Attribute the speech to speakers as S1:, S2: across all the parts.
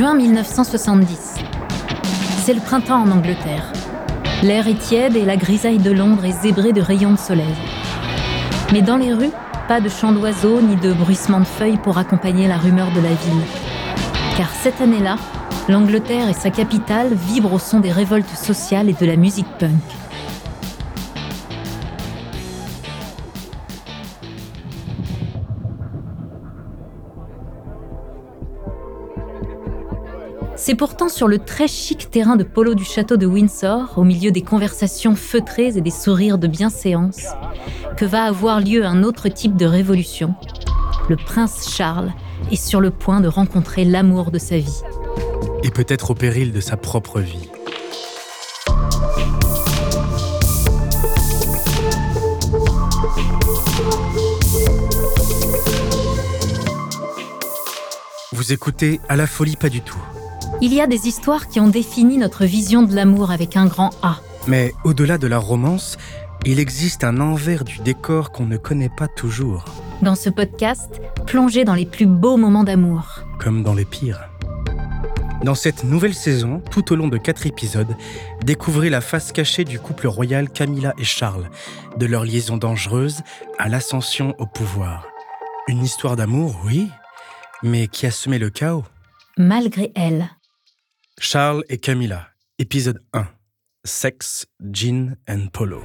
S1: Juin 1970. C'est le printemps en Angleterre. L'air est tiède et la grisaille de Londres est zébrée de rayons de soleil. Mais dans les rues, pas de chants d'oiseaux ni de bruissement de feuilles pour accompagner la rumeur de la ville. Car cette année-là, l'Angleterre et sa capitale vibrent au son des révoltes sociales et de la musique punk. C'est pourtant sur le très chic terrain de polo du château de Windsor, au milieu des conversations feutrées et des sourires de bienséance, que va avoir lieu un autre type de révolution. Le prince Charles est sur le point de rencontrer l'amour de sa vie.
S2: Et peut-être au péril de sa propre vie. Vous écoutez À la folie pas du tout
S1: il y a des histoires qui ont défini notre vision de l'amour avec un grand A.
S2: Mais au-delà de la romance, il existe un envers du décor qu'on ne connaît pas toujours.
S1: Dans ce podcast, plongez dans les plus beaux moments d'amour.
S2: Comme dans les pires. Dans cette nouvelle saison, tout au long de quatre épisodes, découvrez la face cachée du couple royal Camilla et Charles, de leur liaison dangereuse à l'ascension au pouvoir. Une histoire d'amour, oui, mais qui a semé le chaos.
S1: Malgré elle.
S2: Charles et Camilla, épisode 1. Sex, Gin and Polo.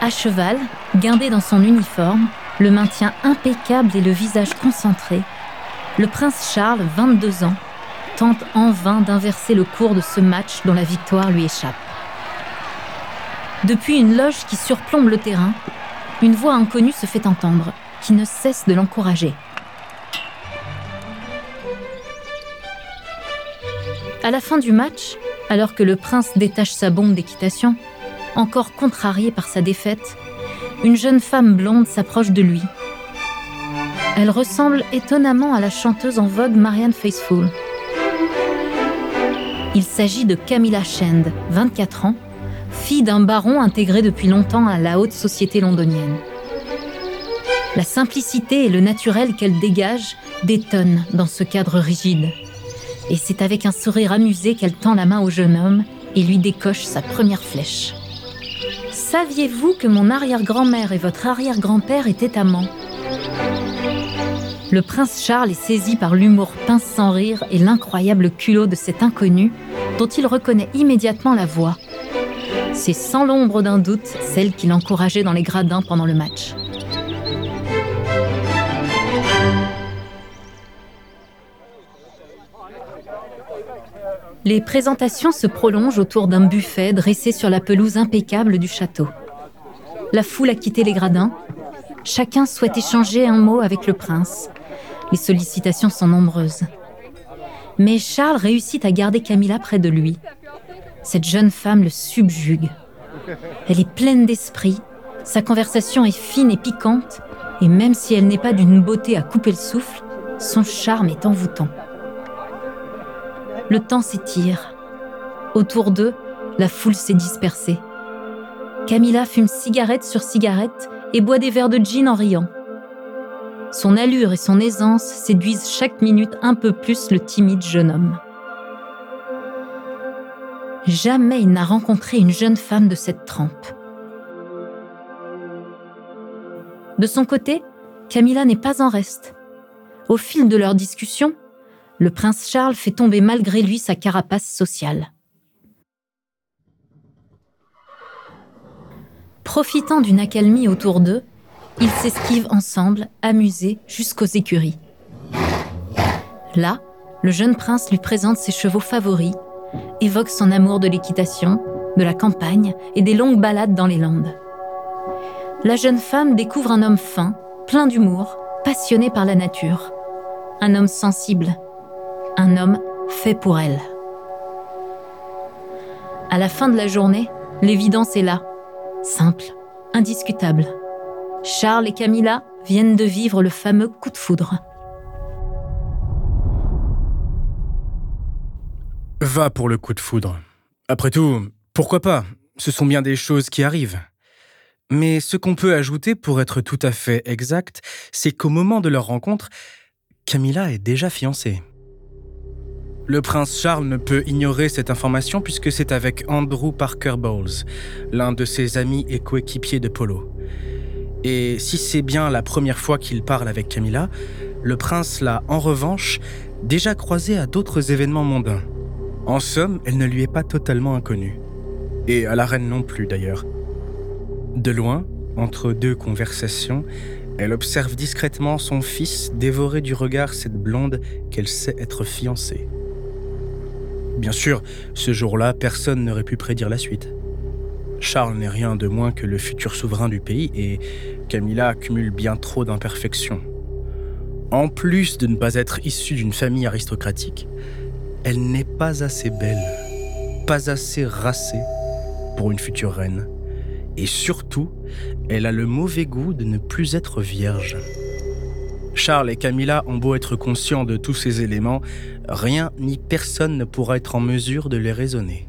S1: À cheval, guindé dans son uniforme, le maintien impeccable et le visage concentré, le prince Charles, 22 ans, tente en vain d'inverser le cours de ce match dont la victoire lui échappe. Depuis une loge qui surplombe le terrain, une voix inconnue se fait entendre, qui ne cesse de l'encourager. À la fin du match, alors que le prince détache sa bombe d'équitation, encore contrarié par sa défaite, une jeune femme blonde s'approche de lui. Elle ressemble étonnamment à la chanteuse en vogue Marianne Faithfull. Il s'agit de Camilla Shand, 24 ans, fille d'un baron intégré depuis longtemps à la haute société londonienne. La simplicité et le naturel qu'elle dégage détonnent dans ce cadre rigide. Et c'est avec un sourire amusé qu'elle tend la main au jeune homme et lui décoche sa première flèche. Saviez-vous que mon arrière-grand-mère et votre arrière-grand-père étaient amants? Le prince Charles est saisi par l'humour pince sans rire et l'incroyable culot de cet inconnu dont il reconnaît immédiatement la voix c'est sans l'ombre d'un doute celle qui l'encourageait dans les gradins pendant le match. Les présentations se prolongent autour d'un buffet dressé sur la pelouse impeccable du château. La foule a quitté les gradins. Chacun souhaite échanger un mot avec le prince. Les sollicitations sont nombreuses. Mais Charles réussit à garder Camilla près de lui cette jeune femme le subjugue. Elle est pleine d'esprit, sa conversation est fine et piquante, et même si elle n'est pas d'une beauté à couper le souffle, son charme est envoûtant. Le temps s'étire. Autour d'eux, la foule s'est dispersée. Camilla fume cigarette sur cigarette et boit des verres de gin en riant. Son allure et son aisance séduisent chaque minute un peu plus le timide jeune homme. Jamais il n'a rencontré une jeune femme de cette trempe. De son côté, Camilla n'est pas en reste. Au fil de leur discussion, le prince Charles fait tomber malgré lui sa carapace sociale. Profitant d'une accalmie autour d'eux, ils s'esquivent ensemble, amusés, jusqu'aux écuries. Là, le jeune prince lui présente ses chevaux favoris, évoque son amour de l'équitation, de la campagne et des longues balades dans les landes. La jeune femme découvre un homme fin, plein d'humour, passionné par la nature. Un homme sensible. Un homme fait pour elle. À la fin de la journée, l'évidence est là. Simple, indiscutable. Charles et Camilla viennent de vivre le fameux coup de foudre.
S2: Va pour le coup de foudre. Après tout, pourquoi pas? Ce sont bien des choses qui arrivent. Mais ce qu'on peut ajouter pour être tout à fait exact, c'est qu'au moment de leur rencontre, Camilla est déjà fiancée. Le prince Charles ne peut ignorer cette information puisque c'est avec Andrew Parker Bowles, l'un de ses amis et coéquipiers de polo. Et si c'est bien la première fois qu'il parle avec Camilla, le prince l'a en revanche déjà croisée à d'autres événements mondains. En somme, elle ne lui est pas totalement inconnue. Et à la reine non plus d'ailleurs. De loin, entre deux conversations, elle observe discrètement son fils dévorer du regard cette blonde qu'elle sait être fiancée. Bien sûr, ce jour-là, personne n'aurait pu prédire la suite. Charles n'est rien de moins que le futur souverain du pays et Camilla accumule bien trop d'imperfections. En plus de ne pas être issue d'une famille aristocratique, elle n'est pas assez belle, pas assez racée pour une future reine. Et surtout, elle a le mauvais goût de ne plus être vierge. Charles et Camilla ont beau être conscients de tous ces éléments, rien ni personne ne pourra être en mesure de les raisonner.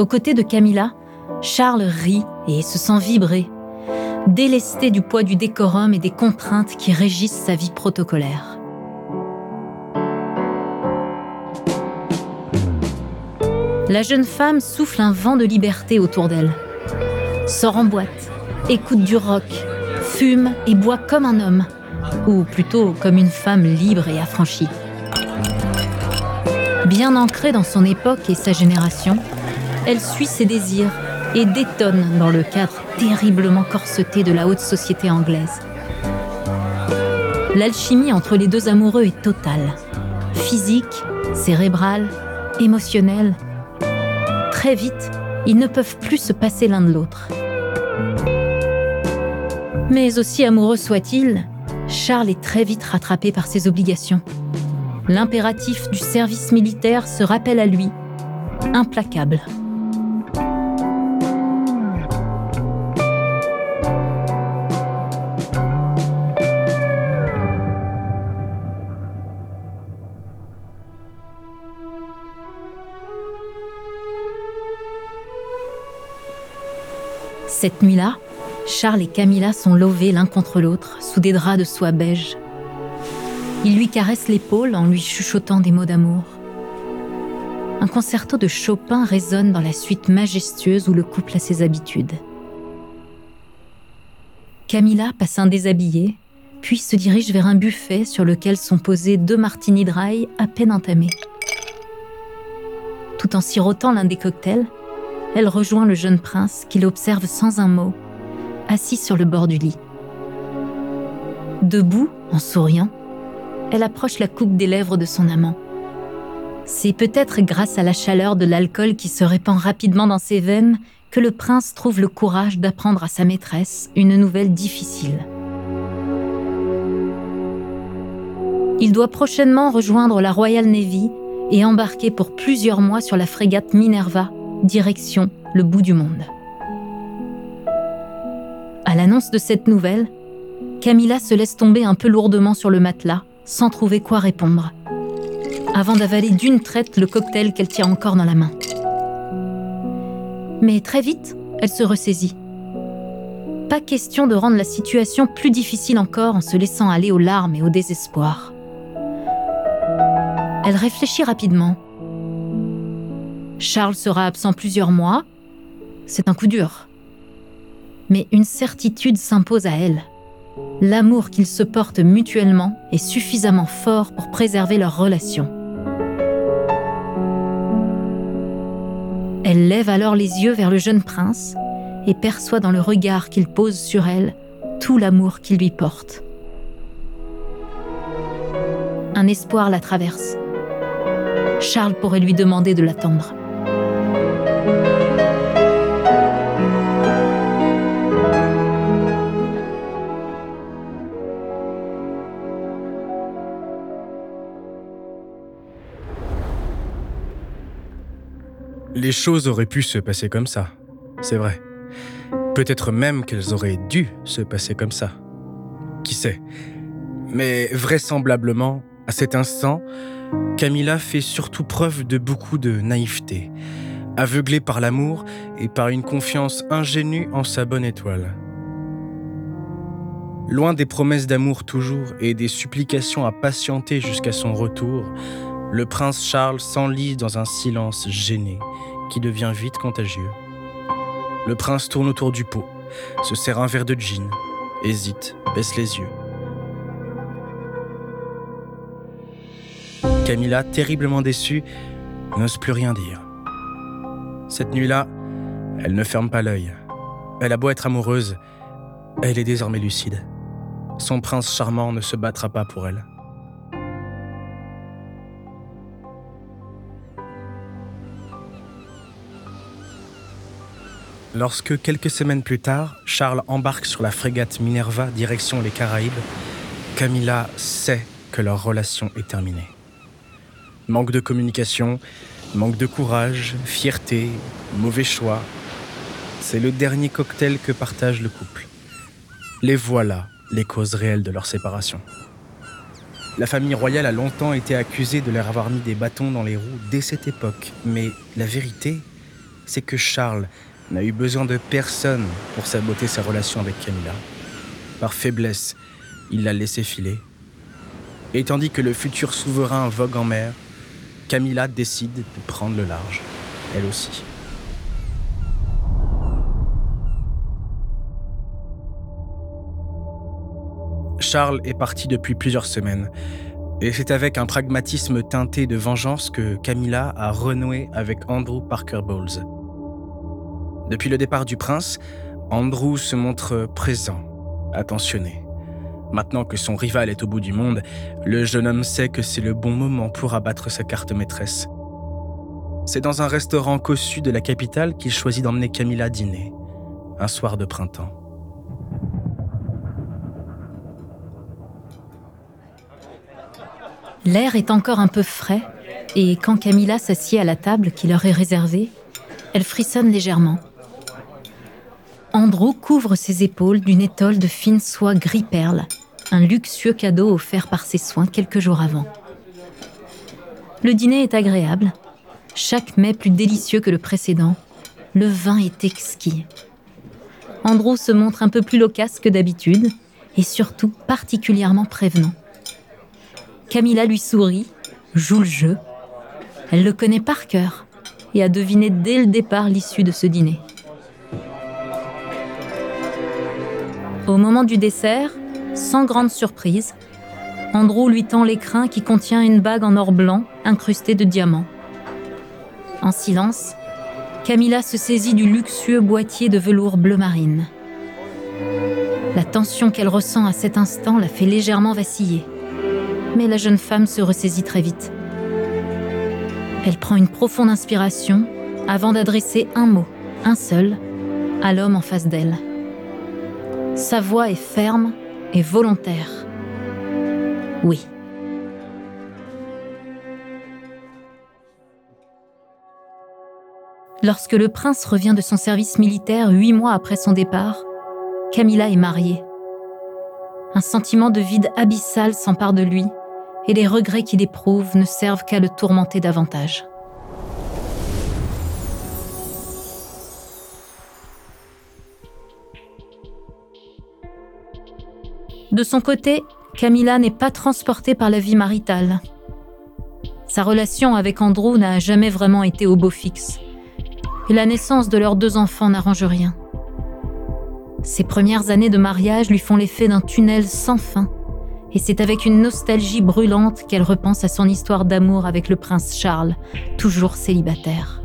S1: Aux côtés de Camilla, Charles rit et se sent vibrer, délesté du poids du décorum et des contraintes qui régissent sa vie protocolaire. La jeune femme souffle un vent de liberté autour d'elle sort en boîte, écoute du rock, fume et boit comme un homme, ou plutôt comme une femme libre et affranchie. Bien ancrée dans son époque et sa génération, elle suit ses désirs et détonne dans le cadre terriblement corseté de la haute société anglaise. L'alchimie entre les deux amoureux est totale. Physique, cérébrale, émotionnelle. Très vite, ils ne peuvent plus se passer l'un de l'autre. Mais aussi amoureux soit-il, Charles est très vite rattrapé par ses obligations. L'impératif du service militaire se rappelle à lui, implacable. Cette nuit-là, Charles et Camilla sont lovés l'un contre l'autre sous des draps de soie beige. Il lui caresse l'épaule en lui chuchotant des mots d'amour. Un concerto de Chopin résonne dans la suite majestueuse où le couple a ses habitudes. Camilla passe un déshabillé, puis se dirige vers un buffet sur lequel sont posés deux martini dry à peine entamés. Tout en sirotant l'un des cocktails, elle rejoint le jeune prince qui l'observe sans un mot, assis sur le bord du lit. Debout, en souriant, elle approche la coupe des lèvres de son amant. C'est peut-être grâce à la chaleur de l'alcool qui se répand rapidement dans ses veines que le prince trouve le courage d'apprendre à sa maîtresse une nouvelle difficile. Il doit prochainement rejoindre la Royal Navy et embarquer pour plusieurs mois sur la frégate Minerva, direction le bout du monde. À l'annonce de cette nouvelle, Camilla se laisse tomber un peu lourdement sur le matelas, sans trouver quoi répondre, avant d'avaler d'une traite le cocktail qu'elle tient encore dans la main. Mais très vite, elle se ressaisit. Pas question de rendre la situation plus difficile encore en se laissant aller aux larmes et au désespoir. Elle réfléchit rapidement. Charles sera absent plusieurs mois. C'est un coup dur. Mais une certitude s'impose à elle. L'amour qu'ils se portent mutuellement est suffisamment fort pour préserver leur relation. Elle lève alors les yeux vers le jeune prince et perçoit dans le regard qu'il pose sur elle tout l'amour qu'il lui porte. Un espoir la traverse. Charles pourrait lui demander de l'attendre.
S2: Les choses auraient pu se passer comme ça, c'est vrai. Peut-être même qu'elles auraient dû se passer comme ça. Qui sait? Mais vraisemblablement, à cet instant, Camilla fait surtout preuve de beaucoup de naïveté, aveuglée par l'amour et par une confiance ingénue en sa bonne étoile. Loin des promesses d'amour toujours et des supplications à patienter jusqu'à son retour, le prince Charles s'enlise dans un silence gêné qui devient vite contagieux. Le prince tourne autour du pot, se sert un verre de gin, hésite, baisse les yeux. Camilla, terriblement déçue, n'ose plus rien dire. Cette nuit-là, elle ne ferme pas l'œil. Elle a beau être amoureuse, elle est désormais lucide. Son prince charmant ne se battra pas pour elle. Lorsque quelques semaines plus tard, Charles embarque sur la frégate Minerva direction les Caraïbes, Camilla sait que leur relation est terminée. Manque de communication, manque de courage, fierté, mauvais choix. C'est le dernier cocktail que partage le couple. Les voilà, les causes réelles de leur séparation. La famille royale a longtemps été accusée de leur avoir mis des bâtons dans les roues dès cette époque, mais la vérité, c'est que Charles n'a eu besoin de personne pour saboter sa relation avec Camilla. Par faiblesse, il l'a laissé filer. Et tandis que le futur souverain vogue en mer, Camilla décide de prendre le large, elle aussi. Charles est parti depuis plusieurs semaines, et c'est avec un pragmatisme teinté de vengeance que Camilla a renoué avec Andrew Parker Bowles. Depuis le départ du prince, Andrew se montre présent, attentionné. Maintenant que son rival est au bout du monde, le jeune homme sait que c'est le bon moment pour abattre sa carte maîtresse. C'est dans un restaurant cossu de la capitale qu'il choisit d'emmener Camilla dîner, un soir de printemps.
S1: L'air est encore un peu frais, et quand Camilla s'assied à la table qui leur est réservée, elle frissonne légèrement. Andrew couvre ses épaules d'une étole de fine soie gris perle, un luxueux cadeau offert par ses soins quelques jours avant. Le dîner est agréable, chaque mets plus délicieux que le précédent. Le vin est exquis. Andrew se montre un peu plus loquace que d'habitude et surtout particulièrement prévenant. Camilla lui sourit, joue le jeu. Elle le connaît par cœur et a deviné dès le départ l'issue de ce dîner. Au moment du dessert, sans grande surprise, Andrew lui tend l'écrin qui contient une bague en or blanc incrustée de diamants. En silence, Camilla se saisit du luxueux boîtier de velours bleu marine. La tension qu'elle ressent à cet instant la fait légèrement vaciller. Mais la jeune femme se ressaisit très vite. Elle prend une profonde inspiration avant d'adresser un mot, un seul, à l'homme en face d'elle. Sa voix est ferme et volontaire. Oui. Lorsque le prince revient de son service militaire huit mois après son départ, Camilla est mariée. Un sentiment de vide abyssal s'empare de lui et les regrets qu'il éprouve ne servent qu'à le tourmenter davantage. De son côté, Camilla n'est pas transportée par la vie maritale. Sa relation avec Andrew n'a jamais vraiment été au beau fixe. Et la naissance de leurs deux enfants n'arrange rien. Ses premières années de mariage lui font l'effet d'un tunnel sans fin. Et c'est avec une nostalgie brûlante qu'elle repense à son histoire d'amour avec le prince Charles, toujours célibataire.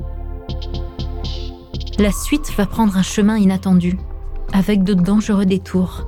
S1: La suite va prendre un chemin inattendu, avec de dangereux détours.